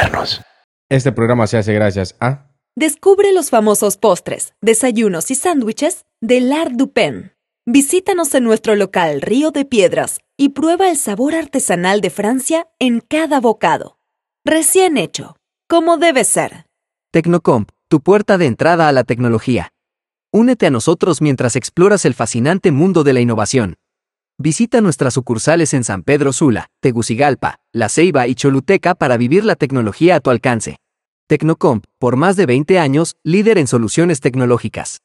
modernos. Este programa se hace gracias a... Descubre los famosos postres, desayunos y sándwiches de L'Art du Pen. Visítanos en nuestro local Río de Piedras y prueba el sabor artesanal de Francia en cada bocado. Recién hecho, como debe ser. Tecnocomp, tu puerta de entrada a la tecnología. Únete a nosotros mientras exploras el fascinante mundo de la innovación. Visita nuestras sucursales en San Pedro Sula, Tegucigalpa, La Ceiba y Choluteca para vivir la tecnología a tu alcance. Tecnocomp, por más de 20 años, líder en soluciones tecnológicas.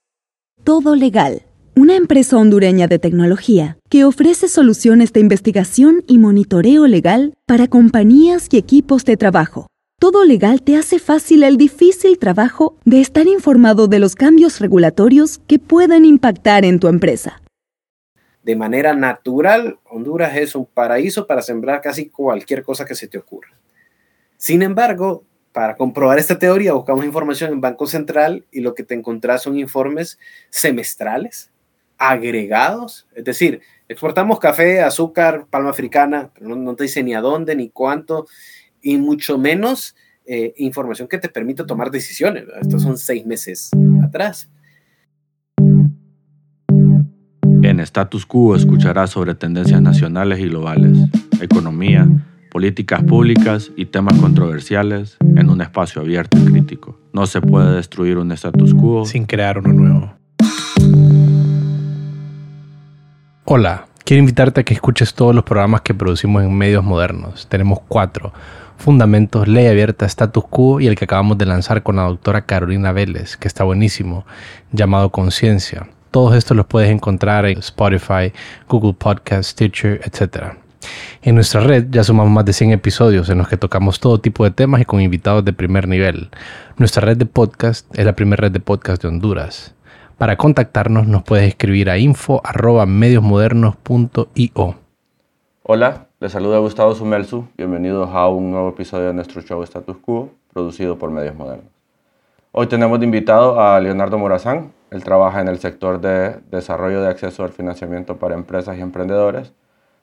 Todo Legal, una empresa hondureña de tecnología que ofrece soluciones de investigación y monitoreo legal para compañías y equipos de trabajo. Todo Legal te hace fácil el difícil trabajo de estar informado de los cambios regulatorios que pueden impactar en tu empresa de manera natural, Honduras es un paraíso para sembrar casi cualquier cosa que se te ocurra. Sin embargo, para comprobar esta teoría, buscamos información en Banco Central y lo que te encontrás son informes semestrales, agregados, es decir, exportamos café, azúcar, palma africana, pero no, te dice ni a dónde, ni cuánto, y mucho menos eh, información que te permite tomar decisiones. Estos son seis meses atrás. En Status Quo escucharás sobre tendencias nacionales y globales, economía, políticas públicas y temas controversiales en un espacio abierto y crítico. No se puede destruir un status quo sin crear uno nuevo. Hola, quiero invitarte a que escuches todos los programas que producimos en medios modernos. Tenemos cuatro. Fundamentos, Ley Abierta, Status Quo y el que acabamos de lanzar con la doctora Carolina Vélez, que está buenísimo, llamado Conciencia. Todos estos los puedes encontrar en Spotify, Google Podcast, Stitcher, etc. En nuestra red ya sumamos más de 100 episodios en los que tocamos todo tipo de temas y con invitados de primer nivel. Nuestra red de podcast es la primera red de podcast de Honduras. Para contactarnos nos puedes escribir a info.mediosmodernos.io. Hola, les saluda Gustavo Sumelsu. Bienvenidos a un nuevo episodio de nuestro show Status Quo, producido por Medios Modernos. Hoy tenemos de invitado a Leonardo Morazán, él trabaja en el sector de desarrollo de acceso al financiamiento para empresas y emprendedores,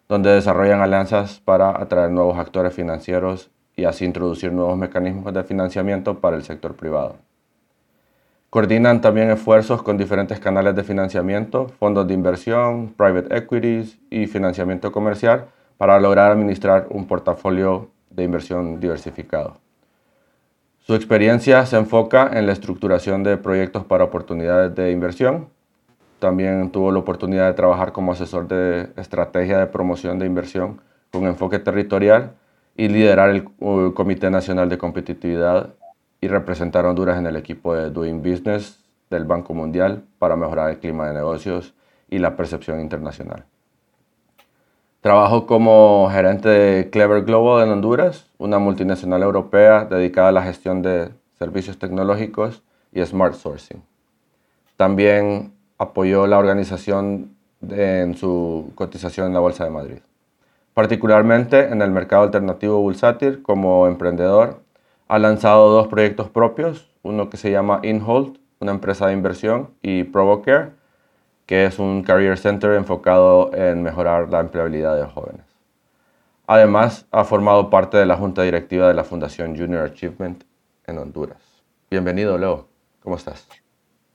donde desarrollan alianzas para atraer nuevos actores financieros y así introducir nuevos mecanismos de financiamiento para el sector privado. Coordinan también esfuerzos con diferentes canales de financiamiento, fondos de inversión, private equities y financiamiento comercial para lograr administrar un portafolio de inversión diversificado. Su experiencia se enfoca en la estructuración de proyectos para oportunidades de inversión. También tuvo la oportunidad de trabajar como asesor de estrategia de promoción de inversión con enfoque territorial y liderar el Comité Nacional de Competitividad y representar a Honduras en el equipo de Doing Business del Banco Mundial para mejorar el clima de negocios y la percepción internacional. Trabajo como gerente de Clever Global en Honduras, una multinacional europea dedicada a la gestión de servicios tecnológicos y smart sourcing. También apoyó la organización en su cotización en la Bolsa de Madrid. Particularmente en el mercado alternativo Bulsatir, como emprendedor, ha lanzado dos proyectos propios, uno que se llama InHold, una empresa de inversión, y Provocare, que es un Career Center enfocado en mejorar la empleabilidad de jóvenes. Además, ha formado parte de la junta directiva de la Fundación Junior Achievement en Honduras. Bienvenido, Leo. ¿Cómo estás?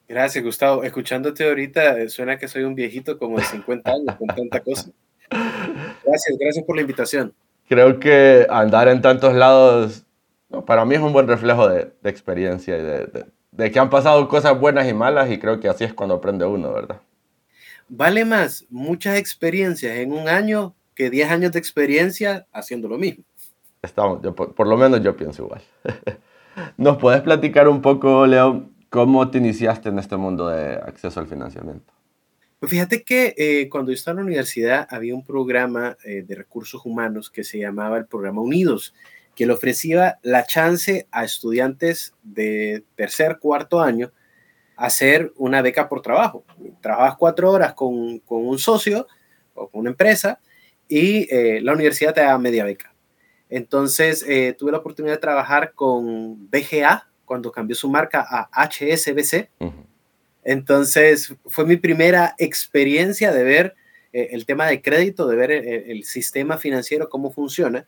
Gracias, Gustavo. Escuchándote ahorita, eh, suena que soy un viejito como de 50 años con tanta cosa. Gracias, gracias por la invitación. Creo que andar en tantos lados, para mí es un buen reflejo de, experiencia y de, de que han pasado cosas buenas y malas y creo que así es cuando aprende uno, ¿verdad? Vale más muchas experiencias en un año que 10 años de experiencia haciendo lo mismo. Estamos, por, lo menos yo pienso igual. ¿Nos puedes platicar un poco, Leo, cómo te iniciaste en este mundo de acceso al financiamiento? Pues fíjate que eh, cuando yo estaba en la universidad había un programa eh, de recursos humanos que se llamaba el programa Unidos, que le ofrecía la chance a estudiantes de tercer, cuarto año hacer una beca por trabajo. Trabajas cuatro horas con, un socio o con una empresa y eh, la universidad te da media beca. Entonces eh, tuve la oportunidad de trabajar con BGA cuando cambió su marca a HSBC. Entonces fue mi primera experiencia de ver eh, el tema de crédito, de ver el, sistema financiero, cómo funciona.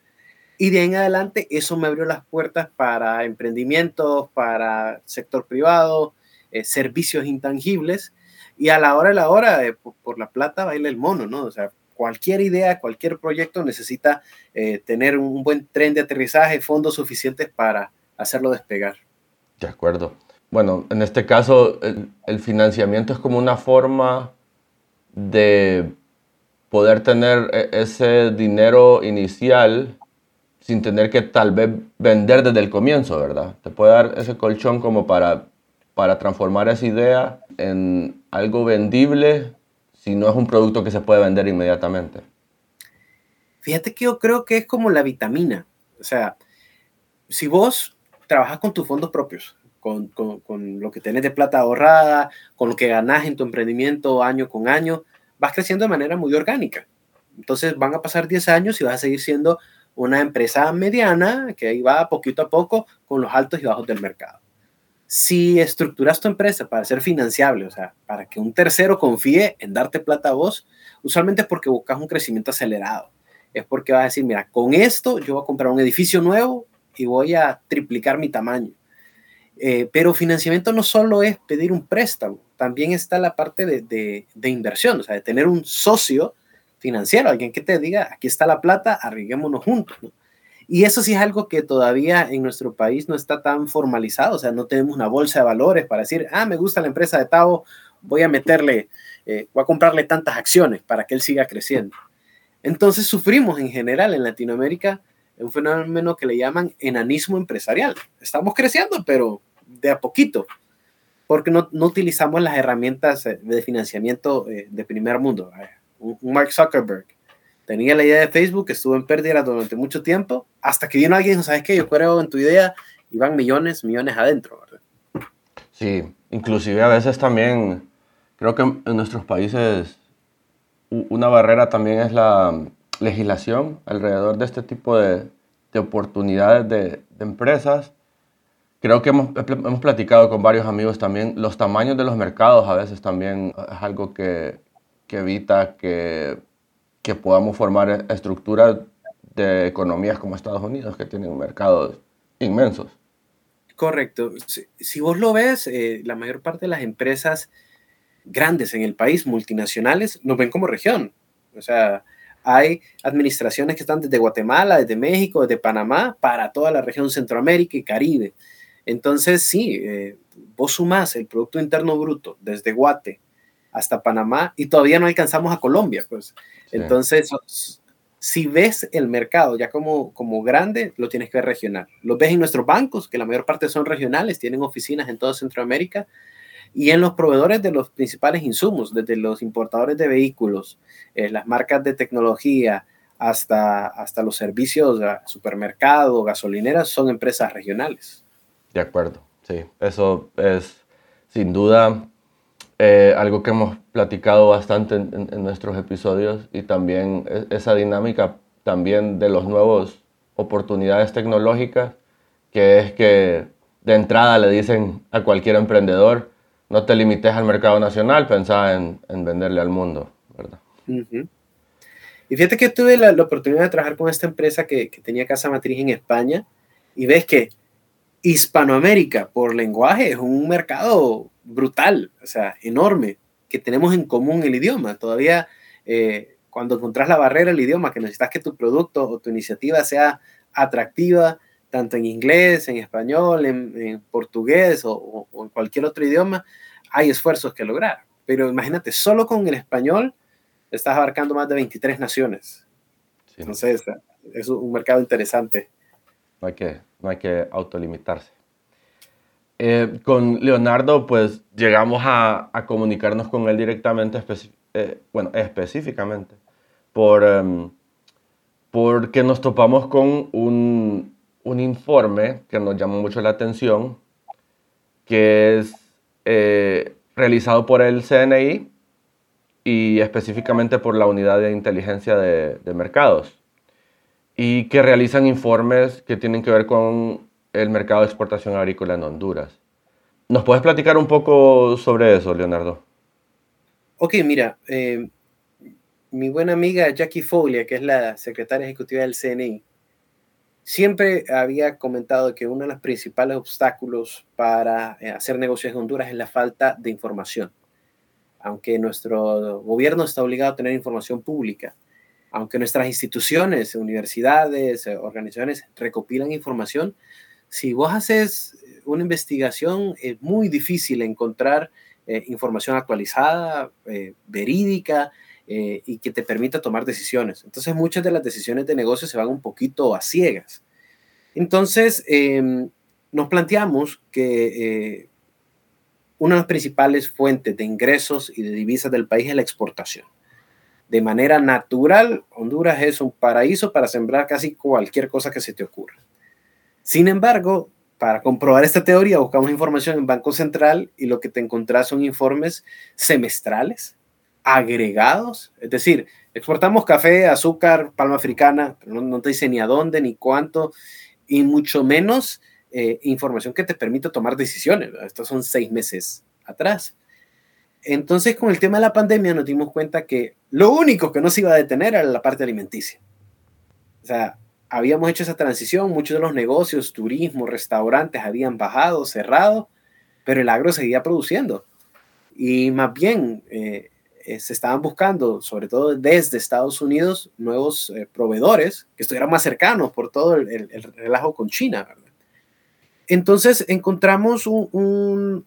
Y de ahí en adelante eso me abrió las puertas para emprendimientos, para sector privado, eh, servicios intangibles. Y a la hora de la hora, eh, por, la plata baila el mono, ¿no? O sea, cualquier idea, cualquier proyecto necesita eh, tener un buen tren de aterrizaje, fondos suficientes para hacerlo despegar. De acuerdo. Bueno, en este caso, el financiamiento es como una forma de poder tener ese dinero inicial sin tener que tal vez vender desde el comienzo, ¿verdad? Te puede dar ese colchón como para, para transformar esa idea en algo vendible si no es un producto que se puede vender inmediatamente. Fíjate que yo creo que es como la vitamina. O sea, si vos trabajas con tus fondos propios, con, con, con, lo que tenés de plata ahorrada, con lo que ganás en tu emprendimiento año con año, vas creciendo de manera muy orgánica. Entonces van a pasar 10 años y vas a seguir siendo una empresa mediana que ahí va poquito a poco con los altos y bajos del mercado. Si estructuras tu empresa para ser financiable, o sea, para que un tercero confíe en darte plata a vos, usualmente es porque buscas un crecimiento acelerado. Es porque vas a decir, mira, con esto yo voy a comprar un edificio nuevo y voy a triplicar mi tamaño. Eh, pero financiamiento no solo es pedir un préstamo, también está la parte de, de, de inversión, o sea, de tener un socio financiero, alguien que te diga, aquí está la plata, arriguémonos juntos. Y eso sí es algo que todavía en nuestro país no está tan formalizado, o sea, no tenemos una bolsa de valores para decir, ah, me gusta la empresa de Tavo, voy a meterle, eh, voy a comprarle tantas acciones para que él siga creciendo. Entonces sufrimos en general en Latinoamérica un fenómeno que le llaman enanismo empresarial. Estamos creciendo, pero de a poquito, porque no, no utilizamos las herramientas eh, de financiamiento eh, de primer mundo un Mark Zuckerberg, tenía la idea de Facebook, estuvo en pérdida durante mucho tiempo, hasta que vino alguien ¿sabes qué? Yo creo en tu idea y van millones, millones adentro, ¿verdad? Sí, inclusive a veces también, creo que en nuestros países una barrera también es la legislación alrededor de este tipo de, de oportunidades de, de, empresas. Creo que hemos, hemos platicado con varios amigos también, los tamaños de los mercados a veces también es algo que, que evita que, que podamos formar estructuras de economías como Estados Unidos, que tienen mercados inmensos. Correcto. Si, vos lo ves, eh, la mayor parte de las empresas grandes en el país, multinacionales, nos ven como región. O sea, hay administraciones que están desde Guatemala, desde México, desde Panamá, para toda la región Centroamérica y Caribe. Entonces, sí, eh, vos sumás el Producto Interno Bruto desde Guate hasta Panamá y todavía no alcanzamos a Colombia. Pues. Entonces, si ves el mercado ya como, como grande, lo tienes que ver regional. Lo ves en nuestros bancos, que la mayor parte son regionales, tienen oficinas en toda Centroamérica, y en los proveedores de los principales insumos, desde los importadores de vehículos, eh, las marcas de tecnología, hasta, hasta los servicios, supermercados, gasolineras, son empresas regionales. De acuerdo, sí, eso es sin duda eh, algo que hemos platicado bastante en, nuestros episodios y también e, esa dinámica también de los nuevos oportunidades tecnológicas, que es que de entrada le dicen a cualquier emprendedor, no te limites al mercado nacional, pensá en, en venderle al mundo, ¿verdad? Y fíjate que tuve la, oportunidad de trabajar con esta empresa que, que tenía casa matriz en España y ves que Hispanoamérica por lenguaje es un mercado brutal, o sea, enorme, que tenemos en común el idioma. Todavía eh, cuando encontrás la barrera del idioma, que necesitas que tu producto o tu iniciativa sea atractiva, tanto en inglés, en español, en, portugués o, en cualquier otro idioma, hay esfuerzos que lograr. Pero imagínate, solo con el español estás abarcando más de 23 naciones. Entonces, es un mercado interesante. Que, no hay que autolimitarse. Eh, con Leonardo, pues llegamos a, a comunicarnos con él directamente, eh, bueno, específicamente, por, um, porque nos topamos con un, un, informe que nos llamó mucho la atención, que es eh, realizado por el CNI y específicamente por la Unidad de Inteligencia de, de Mercados, y que realizan informes que tienen que ver con el mercado de exportación agrícola en Honduras. ¿Nos puedes platicar un poco sobre eso, Leonardo? Ok, mira, eh, mi buena amiga Jackie Foglia, que es la secretaria ejecutiva del CNI, Siempre había comentado que uno de los principales obstáculos para eh, hacer negocios en Honduras es la falta de información. Aunque nuestro gobierno está obligado a tener información pública, aunque nuestras instituciones, universidades, eh, organizaciones recopilan información, si vos haces una investigación es muy difícil encontrar eh, información actualizada, verídica, eh, y que te permita tomar decisiones. Entonces muchas de las decisiones de negocio se van un poquito a ciegas. Entonces em, nos planteamos que eh, una de las principales fuentes de ingresos y de divisas del país es la exportación. De manera natural, Honduras es un paraíso para sembrar casi cualquier cosa que se te ocurra. Sin embargo, para comprobar esta teoría, buscamos información en Banco Central y lo que te encontrás son informes semestrales agregados, es decir, exportamos café, azúcar, palma africana, no, te dice ni a dónde, ni cuánto, y mucho menos eh, información que te permita tomar decisiones. Estos son seis meses atrás. Entonces, con el tema de la pandemia nos dimos cuenta que lo único que no se iba a detener era la parte alimenticia. O sea, habíamos hecho esa transición, muchos de los negocios, turismo, restaurantes habían bajado, cerrado, pero el agro seguía produciendo. Y más bien, eh, eh, se estaban buscando, sobre todo desde Estados Unidos, nuevos eh, proveedores que estuvieran más cercanos por todo el, relajo con China. Entonces encontramos un,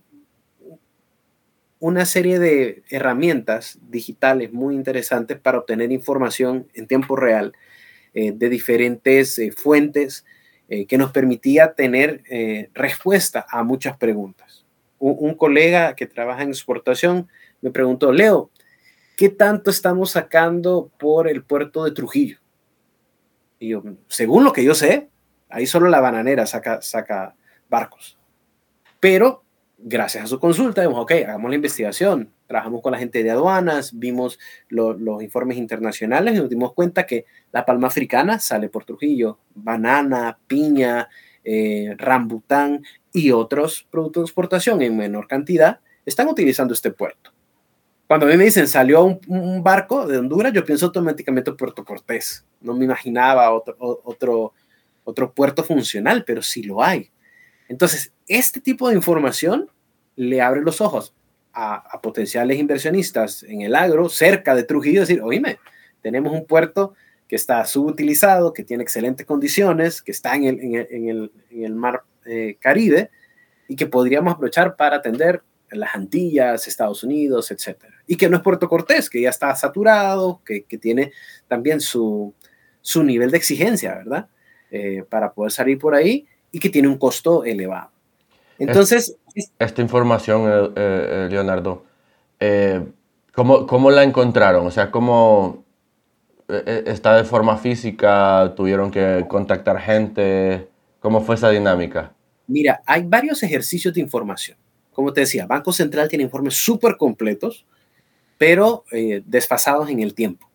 una serie de herramientas digitales muy interesantes para obtener información en tiempo real eh, de diferentes fuentes que nos permitía tener respuesta a muchas preguntas. Un, un, colega que trabaja en exportación me preguntó, Leo, ¿qué tanto estamos sacando por el puerto de Trujillo? Y yo, según lo que yo sé, ahí solo la bananera saca, saca barcos. Pero gracias a su consulta, dijimos, ok, hagamos la investigación. Trabajamos con la gente de aduanas, vimos los informes internacionales y nos dimos cuenta que la palma africana sale por Trujillo, banana, piña, eh, rambután y otros productos de exportación en menor cantidad están utilizando este puerto. Cuando a mí me dicen salió un, barco de Honduras, yo pienso automáticamente en Puerto Cortés. No me imaginaba otro, otro, otro puerto funcional, pero sí lo hay. Entonces, este tipo de información le abre los ojos a, potenciales inversionistas en el agro, cerca de Trujillo, decir, oíme, tenemos un puerto que está subutilizado, que tiene excelentes condiciones, que está en el, en el, en el, mar eh, Caribe y que podríamos aprovechar para atender las Antillas, Estados Unidos, etcétera. Y que no es Puerto Cortés, que ya está saturado, que, que tiene también su, su, nivel de exigencia, ¿verdad? Eh, para poder salir por ahí y que tiene un costo elevado. Entonces... esta información, eh, eh, Leonardo, ¿cómo, ¿cómo, la encontraron? O sea, ¿cómo está de forma física? ¿Tuvieron que contactar gente? ¿Cómo fue esa dinámica? Mira, hay varios ejercicios de información como te decía, Banco Central tiene informes súper completos, pero eh, desfasados en el tiempo.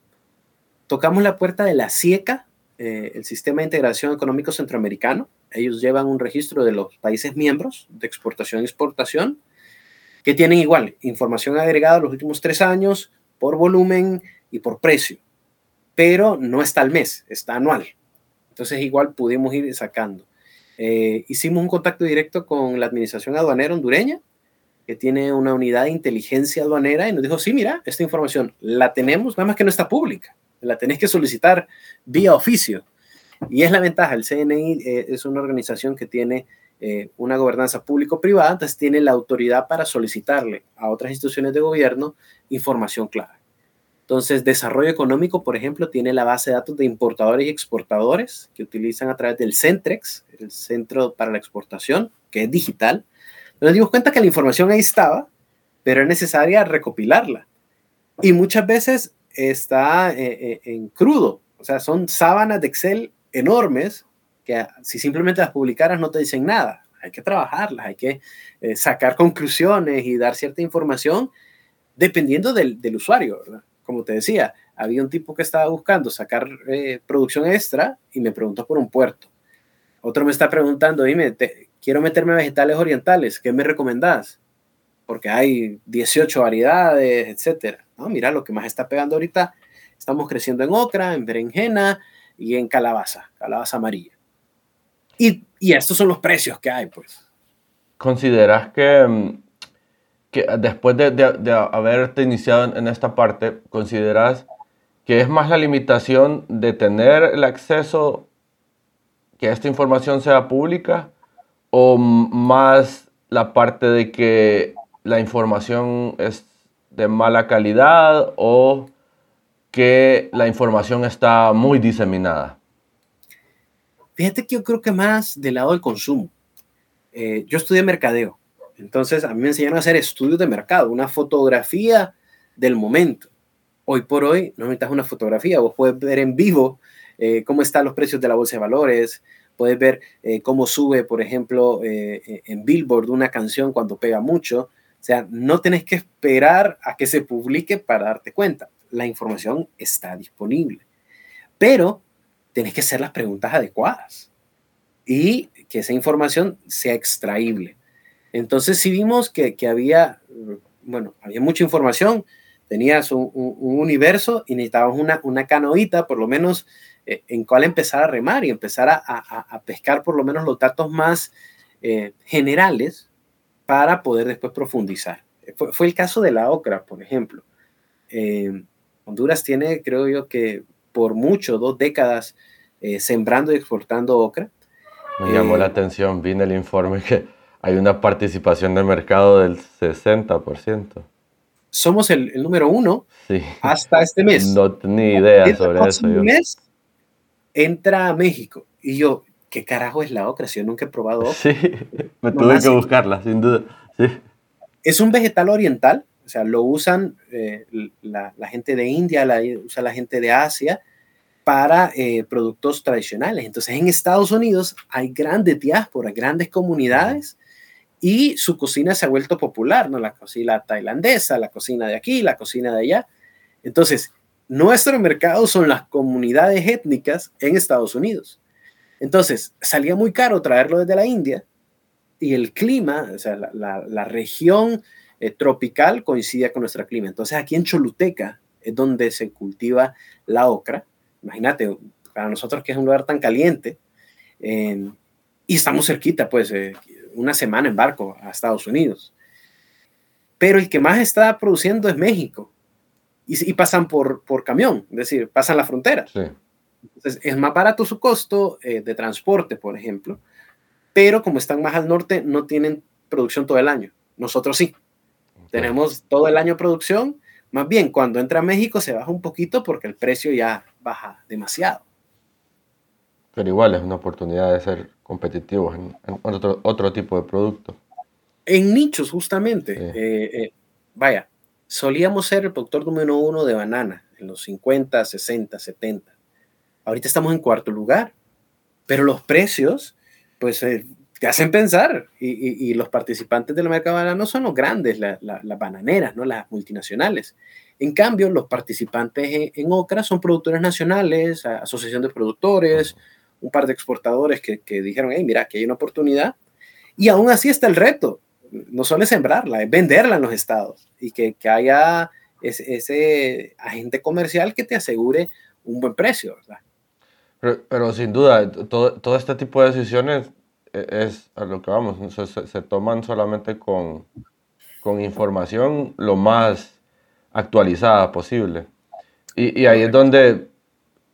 Tocamos la puerta de la CIECA, eh, el Sistema de Integración Económico Centroamericano. Ellos llevan un registro de los países miembros de exportación y exportación, que tienen igual información agregada los últimos tres años por volumen y por precio, pero no está al mes, está anual. Entonces igual pudimos ir sacando. Eh, hicimos un contacto directo con la Administración Aduanera hondureña, que tiene una unidad de inteligencia aduanera, y nos dijo, sí, mira, esta información la tenemos, nada más que no está pública, la tenés que solicitar vía oficio. Y es la ventaja, el CNI eh, es una organización que tiene eh, una gobernanza público-privada, entonces tiene la autoridad para solicitarle a otras instituciones de gobierno información clara. Entonces, desarrollo económico, por ejemplo, tiene la base de datos de importadores y exportadores que utilizan a través del Centrex, el Centro para la Exportación, que es digital. Nos dimos cuenta que la información ahí estaba, pero es necesaria recopilarla. Y muchas veces está eh, en crudo, o sea, son sábanas de Excel enormes que si simplemente las publicaras no te dicen nada. Hay que trabajarlas, hay que eh, sacar conclusiones y dar cierta información dependiendo del, del usuario, ¿verdad? como te decía, había un tipo que estaba buscando sacar eh, producción extra y me preguntó por un puerto. Otro me está preguntando, dime, quiero meterme a vegetales orientales, ¿qué me recomendás? Porque hay 18 variedades, etcétera. No, mira, lo que más está pegando ahorita, estamos creciendo en ocra, en berenjena y en calabaza, calabaza amarilla. Y, y estos son los precios que hay, pues. ¿Consideras que, mm, que después de, de, de haberte iniciado en, esta parte, consideras que es más la limitación de tener el acceso, que esta información sea pública, o más la parte de que la información es de mala calidad o que la información está muy diseminada? Fíjate que yo creo que más del lado del consumo. Eh, yo estudié mercadeo, entonces a mí me enseñaron a hacer estudios de mercado, una fotografía del momento. Hoy por hoy no necesitas una fotografía, vos puedes ver en vivo eh, cómo están los precios de la bolsa de valores, puedes ver eh, cómo sube, por ejemplo, en Billboard una canción cuando pega mucho. O sea, no tenés que esperar a que se publique para darte cuenta. La información está disponible. Pero tienes que hacer las preguntas adecuadas y que esa información sea extraíble. Entonces, si vimos que, había, bueno, había mucha información, tenías un, universo y necesitabas una, una canoita, por lo menos eh, en cuál empezar a remar y empezar a, pescar por lo menos los datos más eh, generales para poder después profundizar. Fue, el caso de la ocra, por ejemplo. Eh, Honduras tiene, creo yo, que por mucho, dos décadas eh, sembrando y exportando ocra. Me llamó la eh, atención, vi en el informe que hay una participación de mercado del 60%. Somos el, número uno hasta este mes. No tenía idea sobre eso. Un mes entra a México y yo, ¿qué carajo es la ocra? Si yo nunca he probado ocra. Sí, me tuve que buscarla, sin duda. Es un vegetal oriental, o sea, lo usan eh, la, gente de India, la usa la gente de Asia para eh, productos tradicionales. Entonces, en Estados Unidos hay grandes diásporas, grandes comunidades y su cocina se ha vuelto popular, ¿no? La cocina tailandesa, la cocina de aquí, la cocina de allá. Entonces, nuestro mercado son las comunidades étnicas en Estados Unidos. Entonces, salía muy caro traerlo desde la India y el clima, o sea, la, región eh, tropical coincide con nuestro clima. Entonces, aquí en Choluteca es donde se cultiva la ocra imagínate, para nosotros que es un lugar tan caliente, y estamos cerquita, pues, eh, una semana en barco a Estados Unidos. Pero el que más está produciendo es México. Y, pasan por, por camión, es decir, pasan la frontera. Entonces, es más barato su costo eh, de transporte, por ejemplo. Pero como están más al norte, no tienen producción todo el año. Nosotros sí. Tenemos todo el año producción más bien, cuando entra a México se baja un poquito porque el precio ya baja demasiado. Pero igual es una oportunidad de ser competitivos en, otro, otro, tipo de producto. En nichos, justamente. Eh, eh, vaya, solíamos ser el productor número uno de banana en los 50, 60, 70. Ahorita estamos en cuarto lugar, pero los precios, pues eh, te hacen pensar. Y, los participantes del mercado banano son los grandes, las bananeras, ¿no? las multinacionales. En cambio, los participantes en, Ocra son productores nacionales, asociación de productores, un par de exportadores que, dijeron, hey, mira, aquí hay una oportunidad. Y aún así está el reto. No solo es sembrarla, es venderla en los estados y que, haya ese, agente comercial que te asegure un buen precio, Pero, sin duda, todo, todo, este tipo de decisiones es a lo que vamos, se, toman solamente con, con, información lo más actualizada posible. Y, y, ahí es donde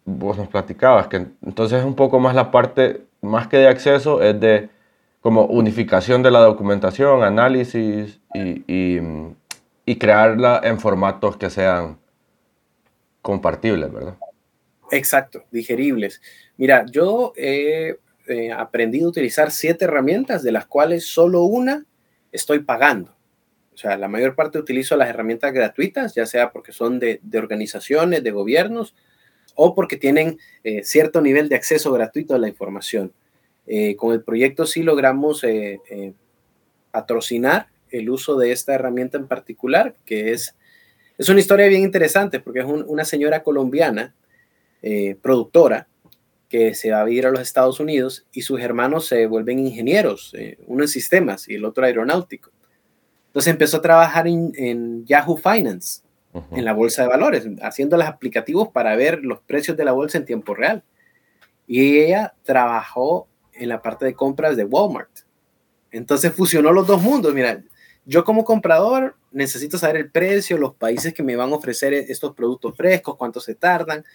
vos nos platicabas, que entonces es un poco más la parte, más que de acceso, es de como unificación de la documentación, análisis y, y, y crearla en formatos que sean compartibles, ¿verdad? Exacto, digeribles. Mira, yo he eh, aprendido a utilizar siete herramientas, de las cuales solo una estoy pagando. O sea, la mayor parte utilizo las herramientas gratuitas, ya sea porque son de, organizaciones, de gobiernos, o porque tienen eh, cierto nivel de acceso gratuito a la información. Eh, con el proyecto sí logramos patrocinar el uso de esta herramienta en particular, que es, es una historia bien interesante, porque es una señora colombiana, productora, que se va a vivir a los Estados Unidos y sus hermanos se vuelven ingenieros, eh, uno en sistemas y el otro aeronáutico. Entonces empezó a trabajar en, Yahoo Finance, en la bolsa de valores, haciendo los aplicativos para ver los precios de la bolsa en tiempo real. Y ella trabajó en la parte de compras de Walmart. Entonces fusionó los dos mundos. Mira, yo como comprador necesito saber el precio, los países que me van a ofrecer estos productos frescos, cuánto se tardan.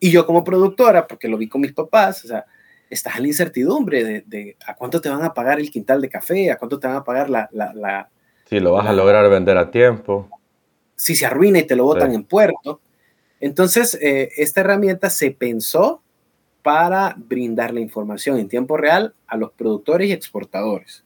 Y yo como productora, porque lo vi con mis papás, o sea, estás en la incertidumbre de, a cuánto te van a pagar el quintal de café, a cuánto te van a pagar la... la, si lo vas a lograr vender a tiempo. Si se arruina y te lo botan en puerto. Entonces, eh, esta herramienta se pensó para brindar la información en tiempo real a los productores y exportadores.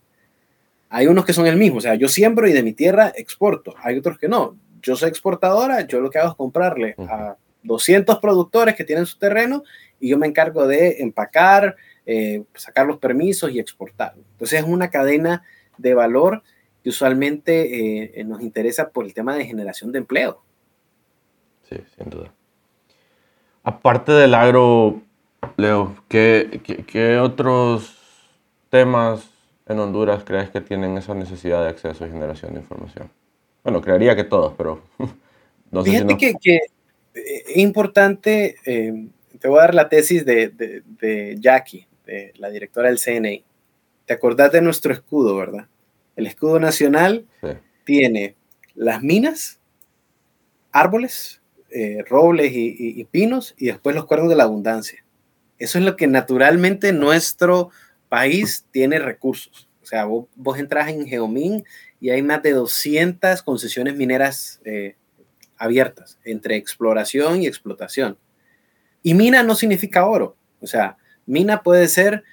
Hay unos que son el mismo, o sea, yo siembro y de mi tierra exporto. Hay otros que no. Yo soy exportadora, yo lo que hago es comprarle a 200 productores que tienen su terreno y yo me encargo de empacar, eh, sacar los permisos y exportar. Entonces es una cadena de valor que usualmente eh, nos interesa por el tema de generación de empleo. Sí, sin duda. Aparte del agro, Leo, ¿qué, qué, otros temas en Honduras crees que tienen esa necesidad de acceso y generación de información? Bueno, creería que todos, pero no sé Fíjate que, que, es importante, eh, te voy a dar la tesis de, de, de, Jackie, de la directora del CNI. ¿Te acordás de nuestro escudo, verdad? El escudo nacional tiene las minas, árboles, eh, robles y, y, pinos, y después los cuernos de la abundancia. Eso es lo que naturalmente nuestro país tiene recursos. O sea, vos, entras en Geomin y hay más de 200 concesiones mineras eh, abiertas entre exploración y explotación. Y mina no significa oro. O sea, mina puede ser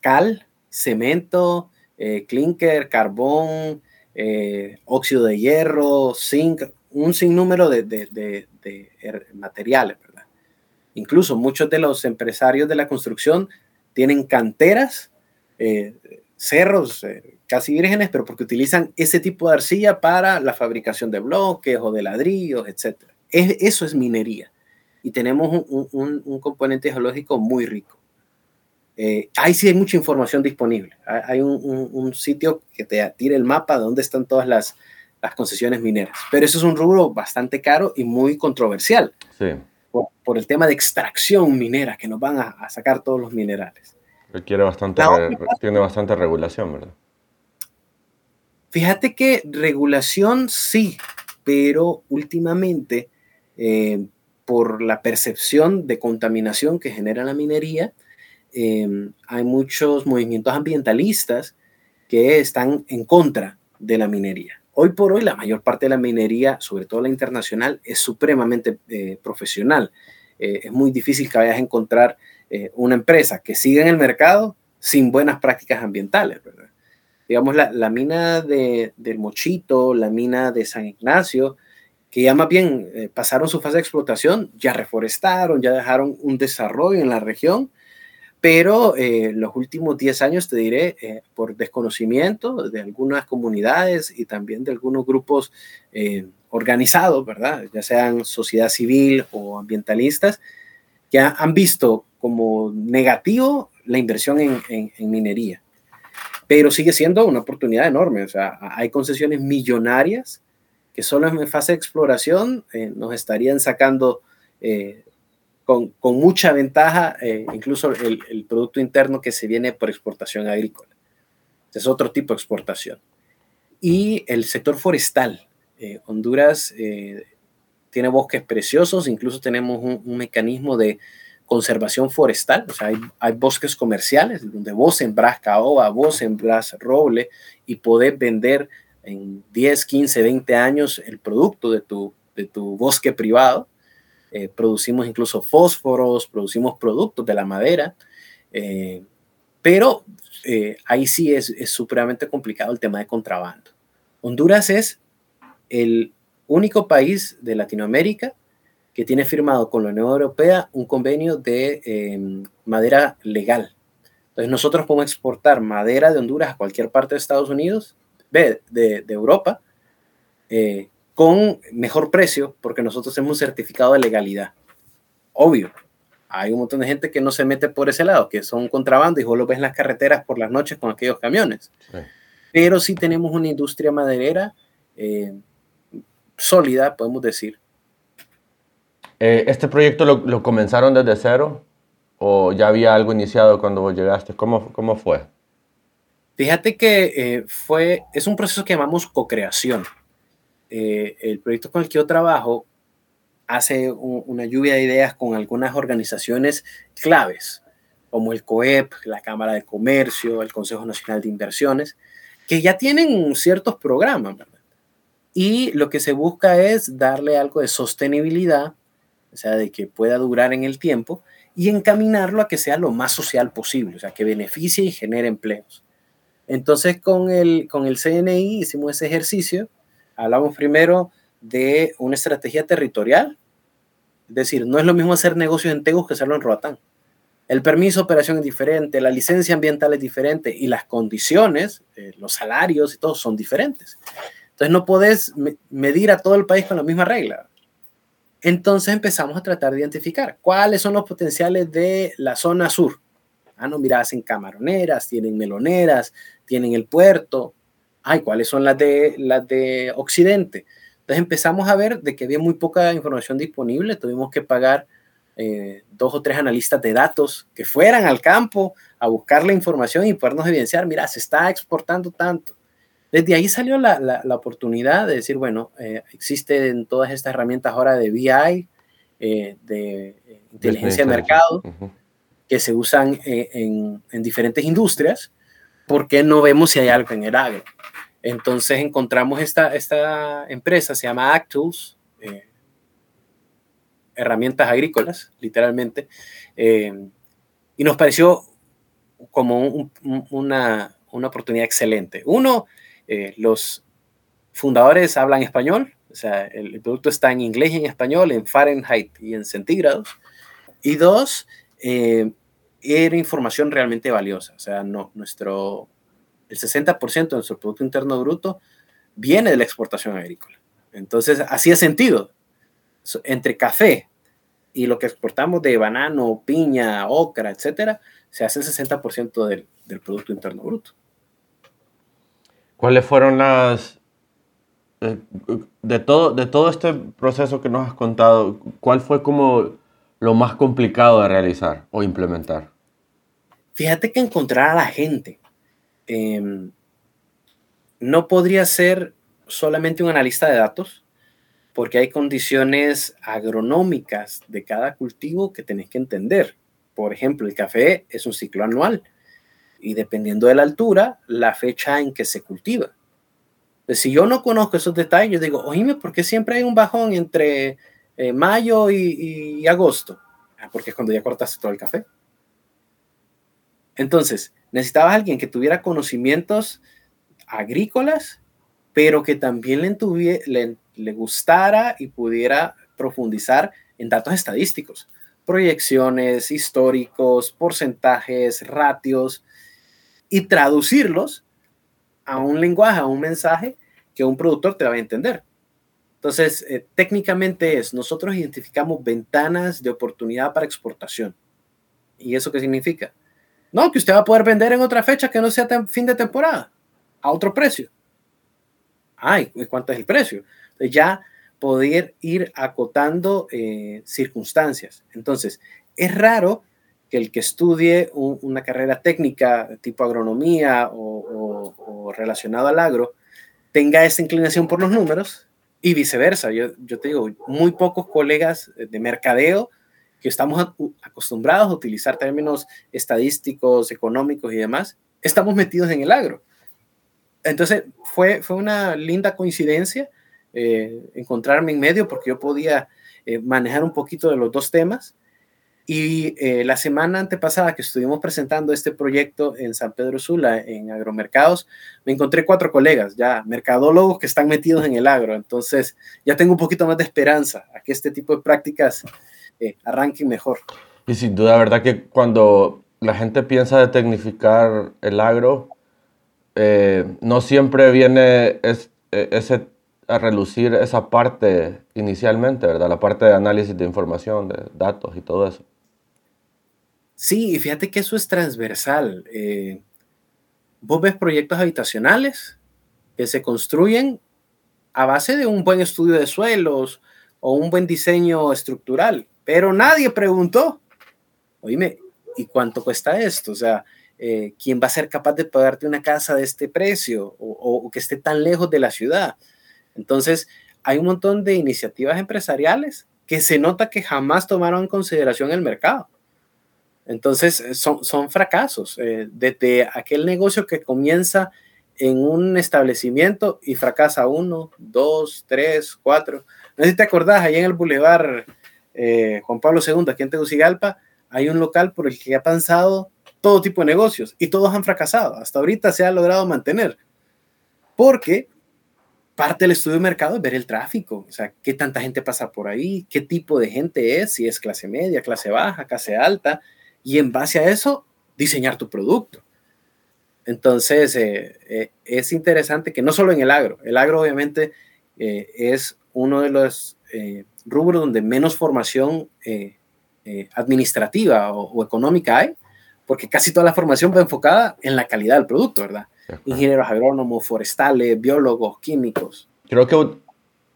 cal, cemento, eh, clinker, carbón, eh, óxido de hierro, zinc, un sinnúmero de, de, de, de materiales. Incluso muchos de los empresarios de la construcción tienen canteras, eh, cerros eh, casi vírgenes, pero porque utilizan ese tipo de arcilla para la fabricación de bloques o de ladrillos, etc. eso es minería. Y tenemos un, componente geológico muy rico. Eh, ahí sí hay mucha información disponible. Hay un, sitio que te tira el mapa de dónde están todas las, las concesiones mineras. Pero eso es un rubro bastante caro y muy controversial. Sí por, el tema de extracción minera, que nos van a, sacar todos los minerales. Requiere bastante, tiene bastante regulación, ¿verdad? Fíjate que regulación sí, pero últimamente, eh, por la percepción de contaminación que genera la minería, eh, hay muchos movimientos ambientalistas que están en contra de la minería. Hoy por hoy la mayor parte de la minería, sobre todo la internacional, es supremamente eh, profesional. Es muy difícil que vayas a encontrar una empresa que siga en el mercado sin buenas prácticas ambientales. Digamos, la, mina de, del Mochito, la mina de San Ignacio, que ya más bien pasaron su fase de explotación, ya reforestaron, ya dejaron un desarrollo en la región pero eh, los últimos 10 años, te diré, eh, por desconocimiento de algunas comunidades y también de algunos grupos eh, organizados, ¿verdad? Ya sean sociedad civil o ambientalistas, que han visto como negativo la inversión en, en, minería. Pero sigue siendo una oportunidad enorme. O sea, hay concesiones millonarias que solo en fase de exploración nos estarían sacando con, mucha ventaja, eh, incluso el, Producto Interno que se viene por exportación agrícola. Es otro tipo de exportación. Y el sector forestal. Eh, Honduras eh, tiene bosques preciosos, incluso tenemos un, mecanismo de conservación forestal, o sea, hay, bosques comerciales donde vos sembrás caoba, vos sembrás roble y podés vender en 10, 15, 20 años el producto de tu, de tu bosque privado eh, producimos incluso fósforos, producimos productos de la madera, eh, pero eh, ahí sí es, es supremamente complicado el tema de contrabando. Honduras es el único país de Latinoamérica que tiene firmado con la Unión Europea un convenio de em, madera legal. Entonces nosotros podemos exportar madera de Honduras a cualquier parte de Estados Unidos, de, de, de Europa, con mejor precio porque nosotros tenemos un certificado de legalidad. Obvio, hay un montón de gente que no se mete por ese lado, que son contrabando y vos lo ves en las carreteras por las noches con aquellos camiones. Pero sí tenemos una industria maderera eh, sólida, podemos decir. Eh, ¿Este proyecto lo, comenzaron desde cero ¿O ya había algo iniciado cuando vos llegaste? ¿Cómo, cómo fue? Fíjate que eh, fue, es un proceso que llamamos co-creación. Eh, el proyecto con el que yo trabajo hace una lluvia de ideas con algunas organizaciones claves, como el COEP, la Cámara de Comercio, el Consejo Nacional de Inversiones, que ya tienen ciertos programas, Y lo que se busca es darle algo de sostenibilidad, o sea, de que pueda durar en el tiempo, y encaminarlo a que sea lo más social posible, o sea, que beneficie y genere empleos. Entonces, con el, con el CNI hicimos ese ejercicio, hablamos primero de una estrategia territorial, es decir, no es lo mismo hacer negocios en Tegus que hacerlo en Roatán. El permiso de operación es diferente, la licencia ambiental es diferente y las condiciones, eh, los salarios y todo son diferentes. Entonces no podés medir a todo el país con la misma regla. Entonces empezamos a tratar de identificar cuáles son los potenciales de la zona sur. Ah, no, mira, hacen camaroneras, tienen meloneras, tienen el puerto. Ay, ¿cuáles son las de, las de Occidente? Entonces empezamos a ver de que había muy poca información disponible, tuvimos que pagar eh, dos o tres analistas de datos que fueran al campo a buscar la información y podernos evidenciar, mira, se está exportando tanto. Desde ahí salió la, la, oportunidad de decir, bueno, eh, existen todas estas herramientas ahora de BI, eh, de inteligencia de mercado, que se usan en, en, diferentes industrias. ¿Por qué no vemos si hay algo en el agro? Entonces encontramos esta, esta empresa, se llama Actools, eh, herramientas agrícolas, literalmente, eh, y nos pareció como una, una, oportunidad excelente. Uno, eh, los fundadores hablan español, o sea, el, producto está en inglés y en español, en Fahrenheit y en centígrados. Y dos, era información realmente valiosa, o sea, no, nuestro el 60% de nuestro Producto Interno Bruto viene de la exportación agrícola. Entonces, es sentido. Entre café y lo que exportamos de banano, piña, ocra, etcétera, se hace el 60% del, del Producto Interno Bruto. ¿Cuáles fueron las, eh, de todo, de todo este proceso que nos has contado, ¿cuál fue como lo más complicado de realizar o implementar? Fíjate que encontrar a la gente. Em, no podría ser solamente un analista de datos, porque hay condiciones agronómicas de cada cultivo que tenés que entender. Por ejemplo, el café es un ciclo anual y dependiendo de la altura, la fecha en que se cultiva. si yo no conozco esos detalles, yo digo, oíme, ¿por qué siempre hay un bajón entre eh, mayo y, agosto? Ah, porque es cuando ya cortaste todo el café. Entonces, necesitabas alguien que tuviera conocimientos agrícolas, pero que también le, gustara y pudiera profundizar en datos estadísticos, proyecciones, históricos, porcentajes, ratios, y traducirlos a un lenguaje, a un mensaje que un productor te va a entender. Entonces, eh, técnicamente es, nosotros identificamos ventanas de oportunidad para exportación. ¿Y eso qué significa? No, que usted va a poder vender en otra fecha que no sea fin de temporada, a otro precio. Ay, ¿cuánto es el precio? ya poder ir acotando eh, circunstancias. Entonces, es raro que el que estudie una carrera técnica tipo agronomía o, o, relacionado al agro tenga esa inclinación por los números y viceversa. Yo, yo te digo, muy pocos colegas de mercadeo que estamos acostumbrados a utilizar términos estadísticos, económicos y demás, estamos metidos en el agro. Entonces fue, fue una linda coincidencia eh, encontrarme en medio porque yo podía eh, manejar un poquito de los dos temas. Y eh, la semana antepasada que estuvimos presentando este proyecto en San Pedro Sula, en agromercados, me encontré cuatro colegas, ya mercadólogos que están metidos en el agro. Entonces ya tengo un poquito más de esperanza a que este tipo de prácticas arranquen mejor. Y sin duda, verdad que cuando la gente piensa de tecnificar el agro, eh, no siempre viene es, e, ese, a relucir esa parte inicialmente, ¿verdad? La parte de análisis de información, de datos y todo eso. Sí, y fíjate que eso es transversal. Eh, vos ves proyectos habitacionales que se construyen a base de un buen estudio de suelos o un buen diseño estructural. Pero nadie preguntó, oíme, ¿y cuánto cuesta esto? O sea, eh, ¿quién va a ser capaz de pagarte una casa de este precio o, o, que esté tan lejos de la ciudad? Entonces, hay un montón de iniciativas empresariales que se nota que jamás tomaron en consideración el mercado. Entonces, son, son fracasos. Eh, desde aquel negocio que comienza en un establecimiento y fracasa uno, dos, tres, cuatro. No sé si te acordás, ahí en el Boulevard eh, Juan Pablo II, aquí en Tegucigalpa, hay un local por el que ha pasado todo tipo de negocios y todos han fracasado. Hasta ahorita se ha logrado mantener. Porque parte del estudio de mercado es ver el tráfico, o sea, qué tanta gente pasa por ahí, qué tipo de gente es, si es clase media, clase baja, clase alta, y en base a eso diseñar tu producto. Entonces, eh, eh, es interesante que no solo en el agro, el agro obviamente eh, es uno de los rubros donde menos formación administrativa o, económica hay, porque casi toda la formación va enfocada en la calidad del producto, ¿verdad? Ingenieros agrónomos, forestales, biólogos, químicos. Creo que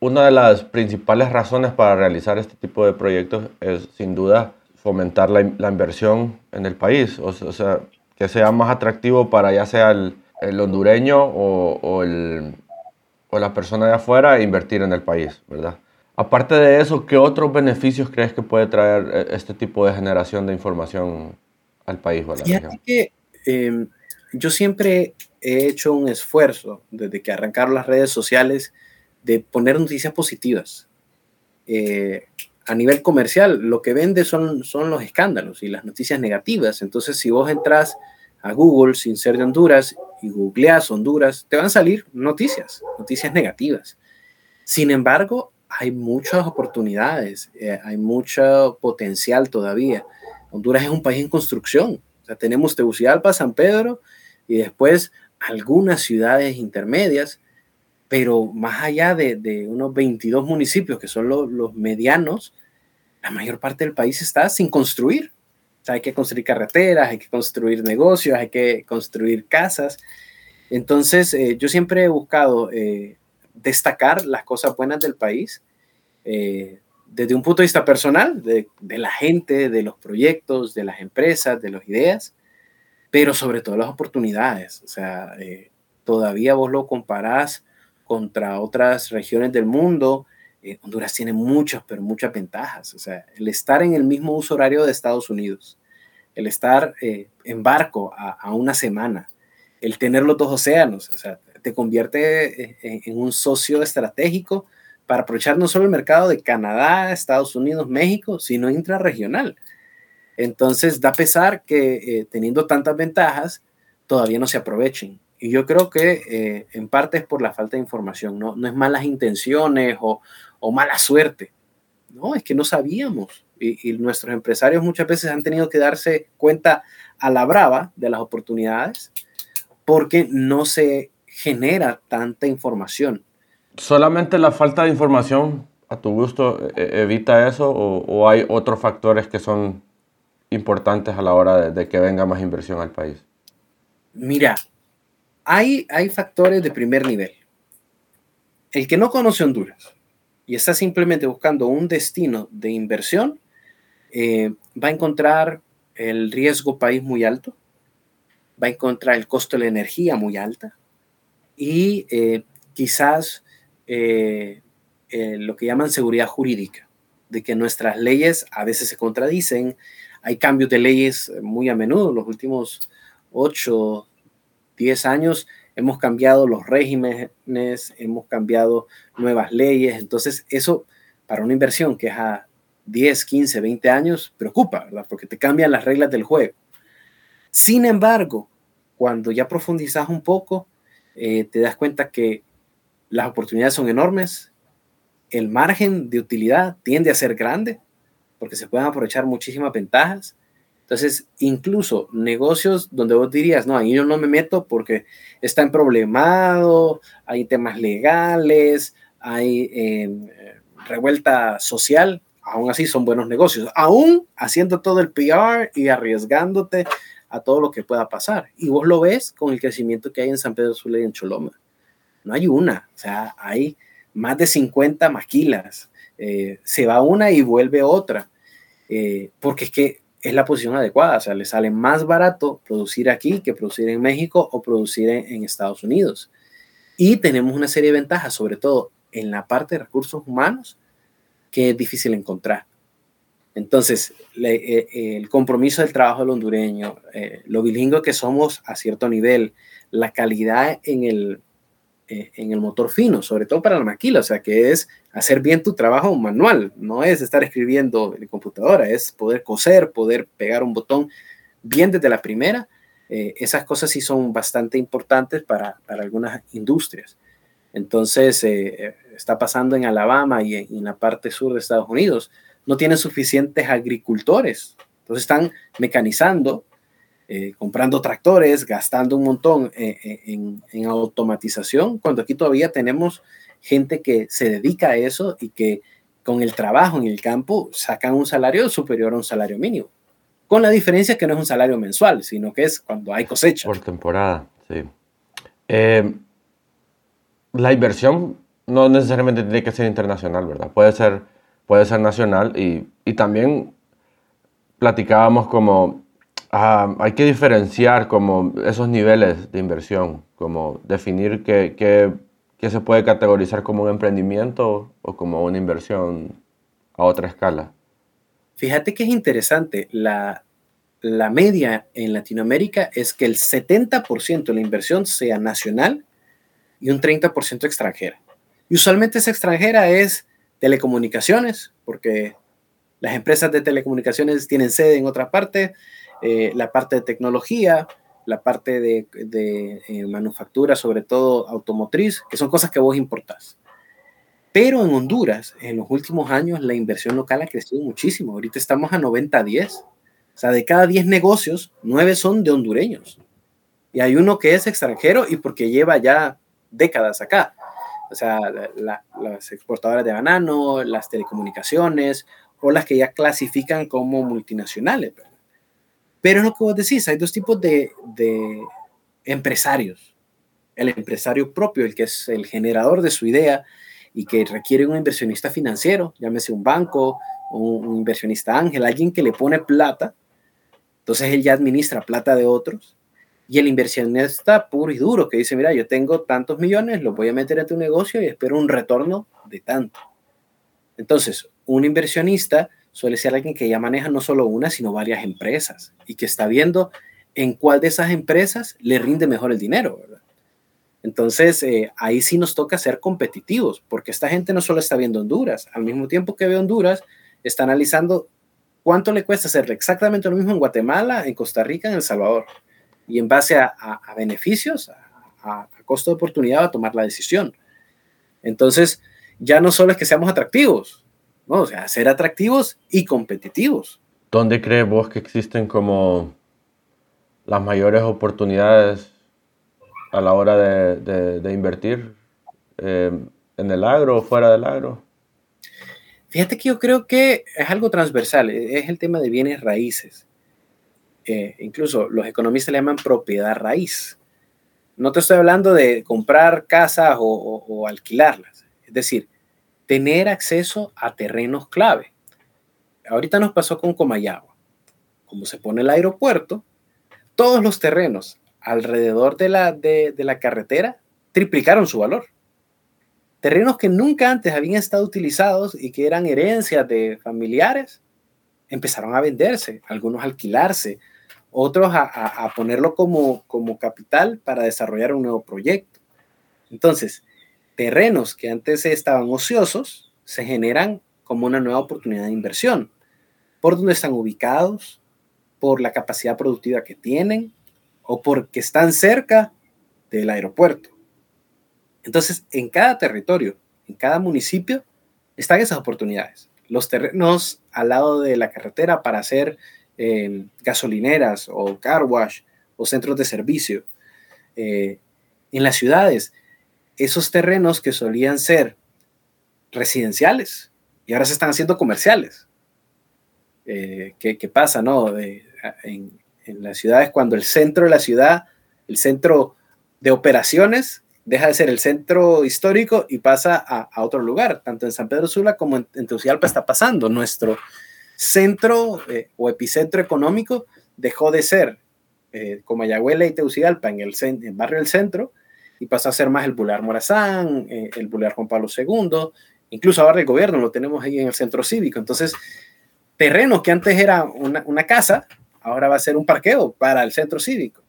una de las principales razones para realizar este tipo de proyectos es sin duda fomentar la, inversión en el país, o, sea, que sea más atractivo para ya sea el, hondureño o, el, o la persona de afuera invertir en el país, ¿verdad? Aparte de eso, ¿qué otros beneficios crees que puede traer eh, este tipo de generación de información al país? O que em, yo siempre he hecho un esfuerzo desde que arrancaron las redes sociales de poner noticias positivas. Eh, a nivel comercial, lo que vende son, son los escándalos y las noticias negativas. Entonces, si vos entras a Google sin ser de Honduras y googleas Honduras, te van a salir noticias, noticias negativas. Sin embargo, hay muchas oportunidades, eh, hay mucho potencial todavía. Honduras es un país en construcción. O sea, tenemos Tegucigalpa, San Pedro y después algunas ciudades intermedias, pero más allá de, unos 22 municipios que son los medianos, la mayor parte del país está sin construir. O sea, hay que construir carreteras, hay que construir negocios, hay que construir casas. Entonces, eh, yo siempre he buscado eh, destacar las cosas buenas del país eh, desde un punto de vista personal, de, la gente, de los proyectos, de las empresas, de las ideas, pero sobre todo las oportunidades. O sea, eh, todavía vos lo comparás contra otras regiones del mundo. Eh, Honduras tiene muchas, pero muchas ventajas. O sea, el estar en el mismo uso horario de Estados Unidos, el estar en barco a, una semana, el tener los dos océanos, o sea, te convierte en un socio estratégico para aprovechar no solo el mercado de Canadá, Estados Unidos, México, sino intrarregional. Entonces da pesar que eh, teniendo tantas ventajas, todavía no se aprovechen. Y yo creo que eh, en parte es por la falta de información, no, no es malas intenciones o, o, mala suerte, no, es que no sabíamos. Y, y, nuestros empresarios muchas veces han tenido que darse cuenta a la brava de las oportunidades porque no se genera tanta información ¿Solamente la falta de información, a tu gusto, e, e, evita eso o, hay otros factores que son importantes a la hora de, que venga más inversión al país? Mira, hay, factores de primer nivel. El que no conoce Honduras y está simplemente buscando un destino de inversión, eh, va a encontrar el riesgo país muy alto, va a encontrar el costo de la energía muy alta y eh, quizás eh, lo que llaman seguridad jurídica, de que nuestras leyes a veces se contradicen, hay cambios de leyes muy a menudo, los últimos 8, 10 años hemos cambiado los regímenes, hemos cambiado nuevas leyes, entonces eso para una inversión que es a 10, 15, 20 años preocupa, ¿verdad? Porque te cambian las reglas del juego. Sin embargo, cuando ya profundizas un poco, eh, te das cuenta que las oportunidades son enormes, el margen de utilidad tiende a ser grande porque se pueden aprovechar muchísimas ventajas. Entonces, incluso negocios donde vos dirías, no, ahí yo no me meto porque está en problemado, hay temas legales, hay em, revuelta social, aún así son buenos negocios, aún haciendo todo el PR y arriesgándote a todo lo que pueda pasar. Y vos lo ves con el crecimiento que hay en San Pedro Sula y en Choloma no hay una, o sea, hay más de 50 maquilas. Eh, se va una y vuelve otra, eh, porque es que es la posición adecuada. O sea, le sale más barato producir aquí que producir en México o producir en, Estados Unidos. Y tenemos una serie de ventajas, sobre todo en la parte de recursos humanos, que es difícil encontrar. Entonces, eh, el compromiso del trabajo del hondureño, eh, lo bilingüe que somos a cierto nivel, la calidad en el, eh, en el motor fino, sobre todo para la maquila, o sea, que es hacer bien tu trabajo manual, no es estar escribiendo en computadora, es poder coser, poder pegar un botón bien desde la primera. Eh, esas cosas sí son bastante importantes para, para algunas industrias. Entonces, eh, está pasando en Alabama y en, la parte sur de Estados Unidos. No tienen suficientes agricultores. Entonces, están mecanizando eh, comprando tractores, gastando un montón eh, eh, en, automatización, cuando aquí todavía tenemos gente que se dedica a eso y que con el trabajo en el campo sacan un salario superior a un salario mínimo. Con la diferencia que no es un salario mensual, sino que es cuando hay cosecha. Por temporada, sí. la inversión no necesariamente tiene que ser internacional, ¿verdad? Puede ser, puede ser nacional y, y también platicábamos como Hay que diferenciar como esos niveles de inversión, como definir qué, se puede categorizar como un emprendimiento o como una inversión a otra escala. Fíjate que es interesante, la, la media en Latinoamérica es que el 70% de la inversión sea nacional y un 30% extranjera. Y usualmente esa extranjera es telecomunicaciones, porque las empresas de telecomunicaciones tienen sede en otra parte, eh, la parte de tecnología, la parte de, eh, manufactura, sobre todo automotriz, que son cosas que vos importás. Pero en Honduras, en los últimos años, la inversión local ha crecido muchísimo. Ahorita estamos a 90-10. O sea, de cada 10 negocios, 9 son de hondureños. Y hay uno que es extranjero y porque lleva ya décadas acá. O sea, las exportadoras de banano, las telecomunicaciones o las que ya clasifican como multinacionales. Pero es lo que vos decís, hay dos tipos de, empresarios. El empresario propio, el que es el generador de su idea y que requiere un inversionista financiero, llámese un banco, un, inversionista ángel, alguien que le pone plata. Entonces él ya administra plata de otros. Y el inversionista puro y duro que dice, mira, yo tengo tantos millones, los voy a meter en tu negocio y espero un retorno de tanto. Entonces, un inversionista suele ser alguien que ya maneja no solo una, sino varias empresas y que está viendo en cuál de esas empresas le rinde mejor el dinero, Entonces, eh, ahí sí nos toca ser competitivos, porque esta gente no solo está viendo Honduras, al mismo tiempo que ve Honduras, está analizando cuánto le cuesta hacer exactamente lo mismo en Guatemala, en Costa Rica, en El Salvador. Y en base a, beneficios, a, a, costo de oportunidad, va a tomar la decisión. Entonces, ya no solo es que seamos atractivos, o sea, ser atractivos y competitivos. ¿Dónde crees vos que existen como las mayores oportunidades a la hora de, invertir eh, en el agro o fuera del agro? Fíjate que yo creo que es algo transversal, e, es el tema de bienes raíces. Eh, incluso los economistas le llaman propiedad raíz. No te estoy hablando de comprar casas o alquilarlas. Es decir, tener acceso a terrenos clave. Ahorita nos pasó con Comayagua. Como se pone el aeropuerto, todos los terrenos alrededor de la, de, la carretera triplicaron su valor. Terrenos que nunca antes habían estado utilizados y que eran herencias de familiares, empezaron a venderse, algunos a alquilarse, otros a, a, ponerlo como, como capital para desarrollar un nuevo proyecto. Entonces, terrenos que antes estaban ociosos se generan como una nueva oportunidad de inversión, por donde están ubicados, por la capacidad productiva que tienen o porque están cerca del aeropuerto. Entonces, en cada territorio, en cada municipio, están esas oportunidades. Los terrenos al lado de la carretera para hacer eh, gasolineras o car wash o centros de servicio. Eh, en las ciudades, esos terrenos que solían ser residenciales y ahora se están haciendo comerciales. Eh, ¿qué, pasa, no? en, las ciudades, cuando el centro de la ciudad, el centro de operaciones, deja de ser el centro histórico y pasa a, otro lugar. Tanto en San Pedro Sula como en, en está pasando. Nuestro, centro eh, o epicentro económico dejó de ser eh, como Ayagüela y Teucigalpa en el, barrio del centro y pasó a ser más el Bular Morazán, eh, el Bular Juan Pablo II, incluso ahora el gobierno lo tenemos ahí en el centro cívico. Entonces, terreno que antes era una, casa, ahora va a ser un parqueo para el centro cívico.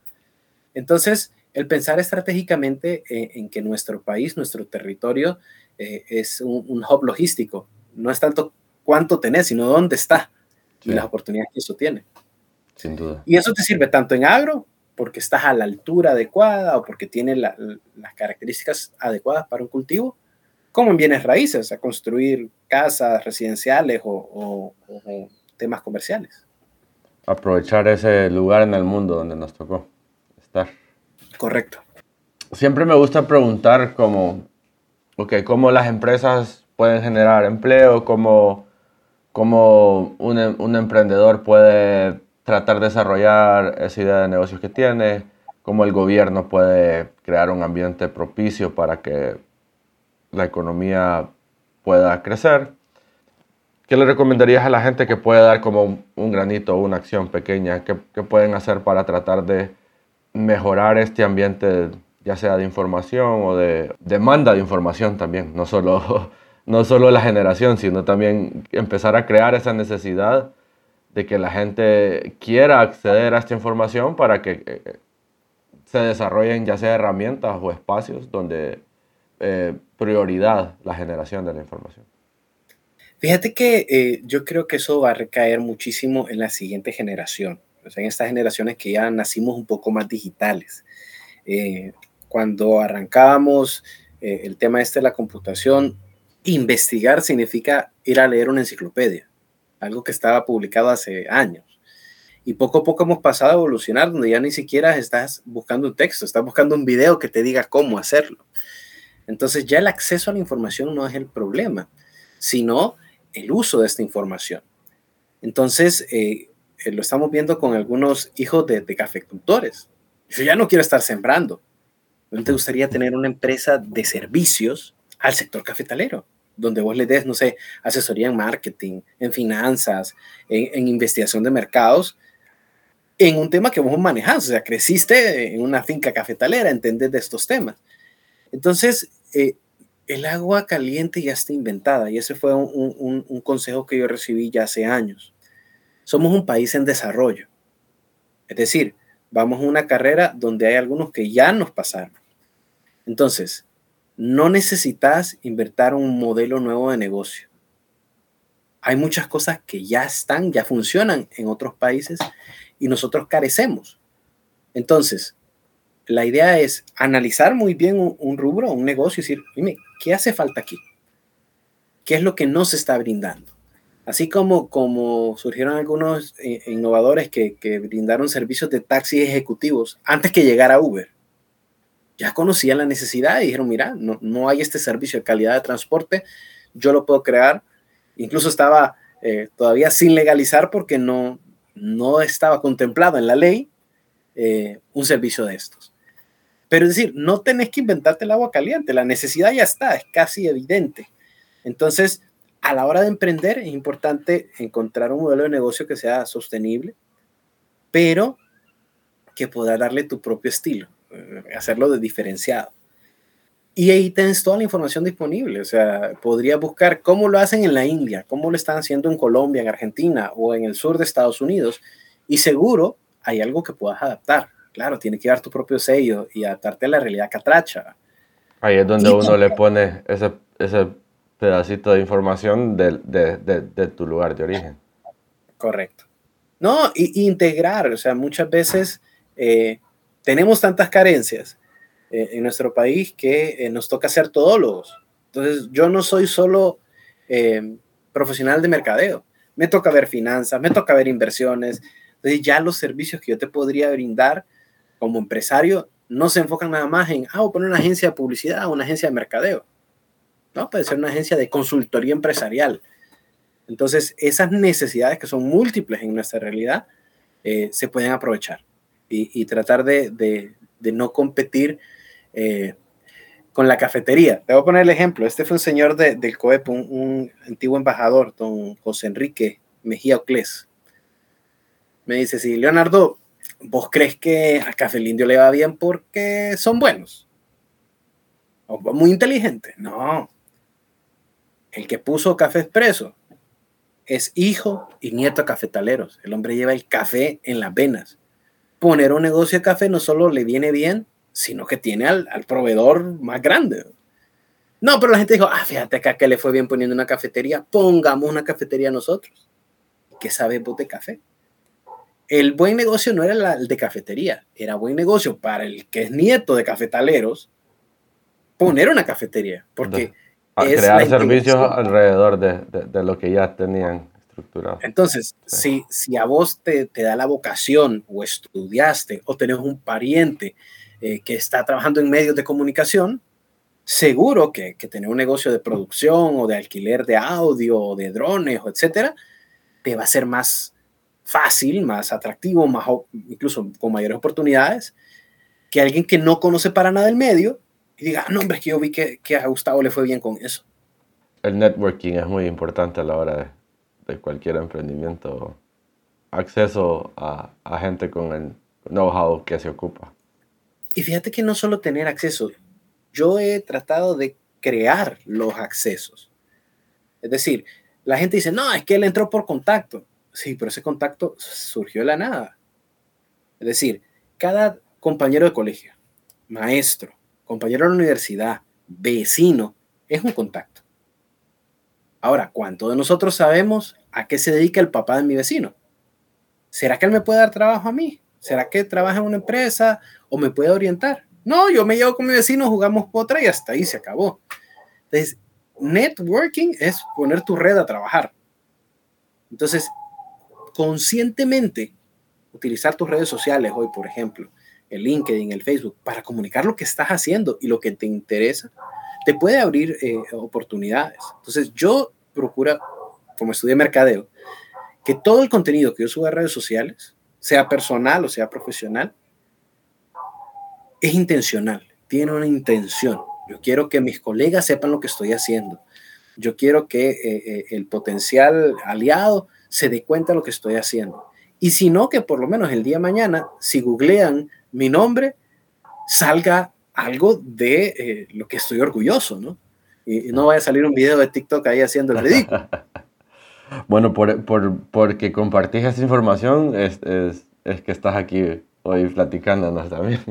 Entonces, el pensar estratégicamente en que nuestro país, nuestro territorio, es un, un, hub logístico. No es tanto cuánto tenés, sino dónde está y las oportunidades que eso tiene. Sin duda. Y eso te sirve tanto en agro, porque estás a la altura adecuada o porque tiene las características adecuadas para un cultivo, como en bienes raíces, a construir casas residenciales o, temas comerciales. Aprovechar ese lugar en el mundo donde nos tocó estar. Correcto. Siempre me gusta preguntar cómo, okay, cómo las empresas pueden generar empleo, cómo cómo un, un, emprendedor puede tratar de desarrollar esa idea de negocios que tiene, cómo el gobierno puede crear un ambiente propicio para que la economía pueda crecer. ¿Qué le recomendarías a la gente que puede dar como un, granito o una acción pequeña? ¿Qué, ¿Qué, pueden hacer para tratar de mejorar este ambiente, ya sea de información o de demanda de información también? No solo no solo la generación, sino también empezar a crear esa necesidad de que la gente quiera acceder a esta información para que eh, se desarrollen ya sea herramientas o espacios donde eh, prioridad la generación de la información. Fíjate que eh, yo creo que eso va a recaer muchísimo en la siguiente generación, o sea, en estas generaciones que ya nacimos un poco más digitales. cuando arrancábamos el tema este de la computación, investigar significa ir a leer una enciclopedia, algo que estaba publicado hace años. Y poco a poco hemos pasado a evolucionar, donde ya ni siquiera estás buscando un texto, estás buscando un video que te diga cómo hacerlo. Entonces ya el acceso a la información no es el problema, sino el uso de esta información. Entonces, eh, eh, lo estamos viendo con algunos hijos de, de cafecultores. Yo ya no quiero estar sembrando. ¿No te gustaría tener una empresa de servicios al sector cafetalero? Donde vos le des, no sé, asesoría en marketing, en finanzas, en, investigación de mercados, en un tema que vos manejás, o sea, creciste en una finca cafetalera, entendés de estos temas. Entonces, eh, el agua caliente ya está inventada y ese fue un, un consejo que yo recibí ya hace años. Somos un país en desarrollo. Es decir, vamos a una carrera donde hay algunos que ya nos pasaron. Entonces, no necesitas invertir un modelo nuevo de negocio. Hay muchas cosas que ya están, ya funcionan en otros países y nosotros carecemos. Entonces, la idea es analizar muy bien un, rubro, un negocio y decir, dime, ¿qué hace falta aquí? ¿Qué es lo que no se está brindando? Así como, como surgieron algunos eh, innovadores que, que brindaron servicios de taxis ejecutivos antes que llegara Uber ya conocían la necesidad y dijeron, mira, no, no hay este servicio de calidad de transporte, yo lo puedo crear. Incluso estaba eh, todavía sin legalizar porque no, no estaba contemplado en la ley eh, un servicio de estos. Pero es decir, no tenés que inventarte el agua caliente, la necesidad ya está, es casi evidente. Entonces, a la hora de emprender es importante encontrar un modelo de negocio que sea sostenible, pero que pueda darle tu propio estilo. Hacerlo de diferenciado. Y ahí tienes toda la información disponible. O sea, podría buscar cómo lo hacen en la India, cómo lo están haciendo en Colombia, en Argentina o en el sur de Estados Unidos. Y seguro hay algo que puedas adaptar. Claro, tiene que dar tu propio sello y adaptarte a la realidad catracha. Ahí es donde uno le pone ese, ese pedacito de información de, de, de, tu lugar de origen. Correcto. No, y, integrar, o sea, muchas veces eh, tenemos tantas carencias eh, en nuestro país que eh, nos toca ser todólogos. Entonces, yo no soy solo eh, profesional de mercadeo, me toca ver finanzas, me toca ver inversiones. Entonces, ya los servicios que yo te podría brindar como empresario no se enfocan nada más en, ah, a poner una agencia de publicidad o una agencia de mercadeo. No, puede ser una agencia de consultoría empresarial. Entonces, esas necesidades que son múltiples en nuestra realidad se pueden aprovechar y, tratar de, no competir eh, con la cafetería. Te voy a poner el ejemplo. Este fue un señor del COEP, un, antiguo embajador, don José Enrique Mejía Ocles. Me dice, sí, Leonardo, ¿vos crees que a Café Indio le va bien porque son buenos? ¿O muy inteligentes? No. El que puso Café Expreso es hijo y nieto cafetaleros. El hombre lleva el café en las venas. Poner un negocio de café no solo le viene bien, sino que tiene al, proveedor más grande. No, pero la gente dijo, ah, fíjate que a le fue bien poniendo una cafetería, pongamos una cafetería nosotros. ¿Qué sabemos de café? El buen negocio no era el de cafetería, era buen negocio para el que es nieto de cafetaleros poner una cafetería, porque crear servicios alrededor de, lo que ya tenían estructurado. Entonces, si, si a vos te, te, da la vocación o estudiaste o tenés un pariente eh, que está trabajando en medios de comunicación, seguro que, que tener un negocio de producción o de alquiler de audio o de drones o etcétera, te va a ser más fácil, más atractivo, más, incluso con mayores oportunidades que alguien que no conoce para nada el medio y diga, ah, no, hombre, es que yo vi que, que, a Gustavo le fue bien con eso. El networking es muy importante a la hora de, cualquier emprendimiento. Acceso a, a gente con el know-how que se ocupa. Y fíjate que no solo tener acceso, yo he tratado de crear los accesos. Es decir, la gente dice, no, es que él entró por contacto. Sí, pero ese contacto surgió de la nada. Es decir, cada compañero de colegio, maestro, compañero de la universidad, vecino, es un contacto. Ahora, ¿cuánto de nosotros sabemos a qué se dedica el papá de mi vecino? ¿Será que él me puede dar trabajo a mí? ¿Será que trabaja en una empresa o me puede orientar? No, yo me llevo con mi vecino, jugamos potra y hasta ahí se acabó. Entonces, networking es poner tu red a trabajar. Entonces, conscientemente utilizar tus redes sociales hoy, por ejemplo, el LinkedIn, el Facebook, para comunicar lo que estás haciendo y lo que te interesa, te puede abrir eh, oportunidades. Entonces, yo procuro, como estudié mercadeo, que todo el contenido que yo suba a redes sociales, sea personal o sea profesional, es intencional, tiene una intención. Yo quiero que mis colegas sepan lo que estoy haciendo. Yo quiero que eh, eh, el potencial aliado se dé cuenta de lo que estoy haciendo. Y si no, que por lo menos el día mañana, si googlean mi nombre, salga algo de eh, lo que estoy orgulloso, ¿no? Y, no vaya a salir un video de TikTok ahí haciendo el ridículo. bueno, por, por, porque compartís esa información es, es, es, que estás aquí hoy platicándonos también.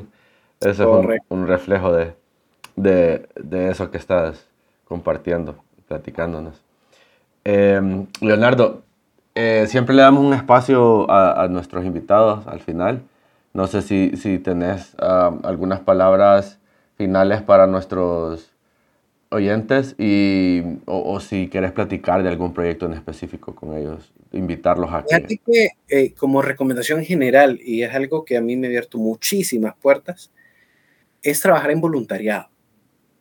Eso es un, reflejo de, de, de, eso que estás compartiendo, platicándonos. Em, Leonardo, eh, siempre le damos un espacio a, a nuestros invitados al final no sé si, si tenés ah, algunas palabras finales para nuestros oyentes y, o, si quieres platicar de algún proyecto en específico con ellos, invitarlos a que... que eh, como recomendación general, y es algo que a mí me ha abierto muchísimas puertas, es trabajar en voluntariado.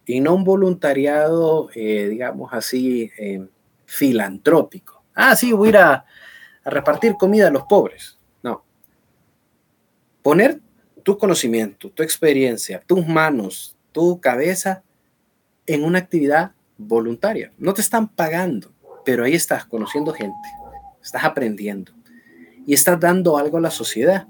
Y no un voluntariado, eh, digamos así, eh, filantrópico. Ah, sí, voy a ir a, repartir comida a los pobres poner tu conocimiento, tu experiencia, tus manos, tu cabeza en una actividad voluntaria. No te están pagando, pero ahí estás conociendo gente, estás aprendiendo y estás dando algo a la sociedad.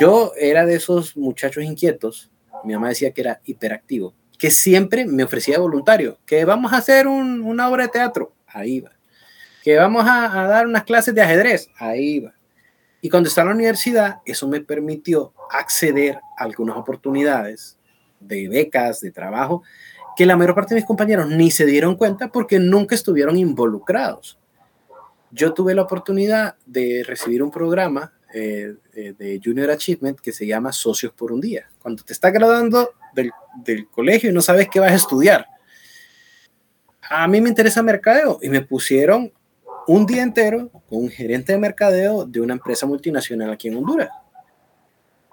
Yo era de esos muchachos inquietos, mi mamá decía que era hiperactivo, que siempre me ofrecía voluntario, que vamos a hacer una obra de teatro, ahí va, que vamos a, a dar unas clases de ajedrez, ahí va, y cuando estaba en la universidad, eso me permitió acceder a algunas oportunidades de becas, de trabajo, que la mayor parte de mis compañeros ni se dieron cuenta porque nunca estuvieron involucrados. Yo tuve la oportunidad de recibir un programa eh, de Junior Achievement que se llama Socios por un Día. Cuando te estás graduando del, del colegio y no sabes qué vas a estudiar. A mí me interesa mercadeo y me pusieron un día entero con un gerente de mercadeo de una empresa multinacional aquí en Honduras.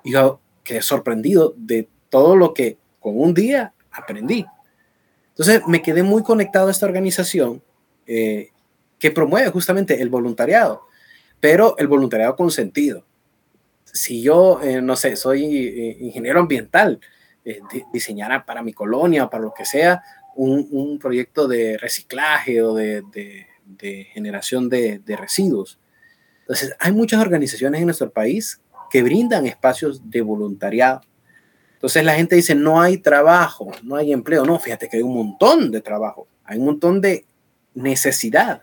Y yo quedé sorprendido de todo lo que con un día aprendí. Entonces me quedé muy conectado a esta organización eh, que promueve justamente el voluntariado, pero el voluntariado con sentido. Si yo, eh, no sé, soy eh, ingeniero ambiental, diseñara para mi colonia para lo que sea un, un proyecto de reciclaje o de generación de, de residuos. Entonces, hay muchas organizaciones en nuestro país que brindan espacios de voluntariado. Entonces la gente dice, no hay trabajo, no hay empleo. No, fíjate que hay un montón de trabajo, hay un montón de necesidad,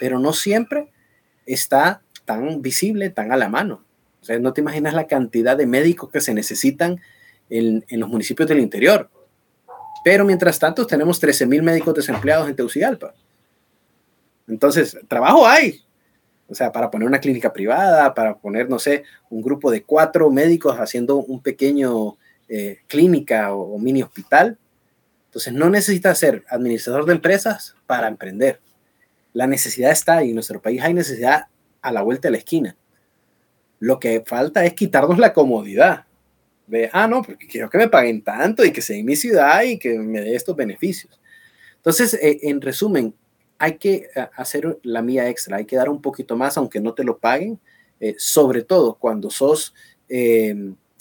pero no siempre está tan visible, tan a la mano. O sea, no te imaginas la cantidad de médicos que se necesitan en, los municipios del interior. Pero mientras tanto tenemos 13 mil médicos desempleados en Tegucigalpa. Entonces, trabajo hay. O sea, para poner una clínica privada, para poner, no sé, un grupo de cuatro médicos haciendo un pequeño eh, clínica o, mini hospital. Entonces, no necesitas ser administrador de empresas para emprender. La necesidad está y en nuestro país hay necesidad a la vuelta de la esquina. Lo que falta es quitarnos la comodidad de, ah, no, porque quiero que me paguen tanto y que sea en mi ciudad y que me dé estos beneficios. Entonces, eh, en resumen, hay que eh, hacer la mía extra, hay que dar un poquito más aunque no te lo paguen, sobre todo cuando sos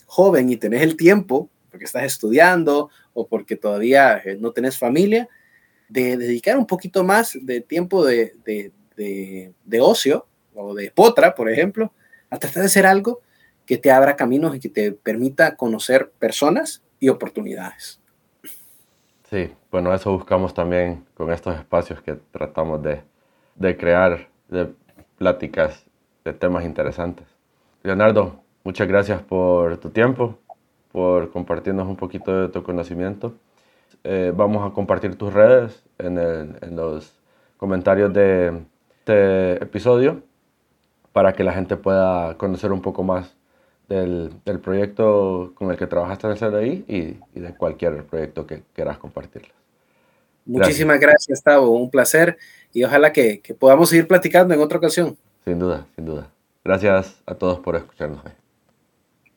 joven y tenés el tiempo, porque estás estudiando o porque todavía eh, no tenés familia, de dedicar un poquito más de tiempo de, de, de, ocio o de potra, por ejemplo, a tratar de hacer algo que te abra caminos y que te permita conocer personas y oportunidades. Sí, bueno, eso buscamos también con estos espacios que tratamos de, de crear, de pláticas de temas interesantes. Leonardo, muchas gracias por tu tiempo, por compartirnos un poquito de tu conocimiento. Eh, vamos a compartir tus redes en, el, en los comentarios de este episodio para que la gente pueda conocer un poco más del, del, proyecto con el que trabajaste en el CDI y, y de cualquier proyecto que quieras compartirles. Muchísimas gracias, Tavo. Un placer y ojalá que, que podamos seguir platicando en otra ocasión. Sin duda, sin duda. Gracias a todos por escucharnos.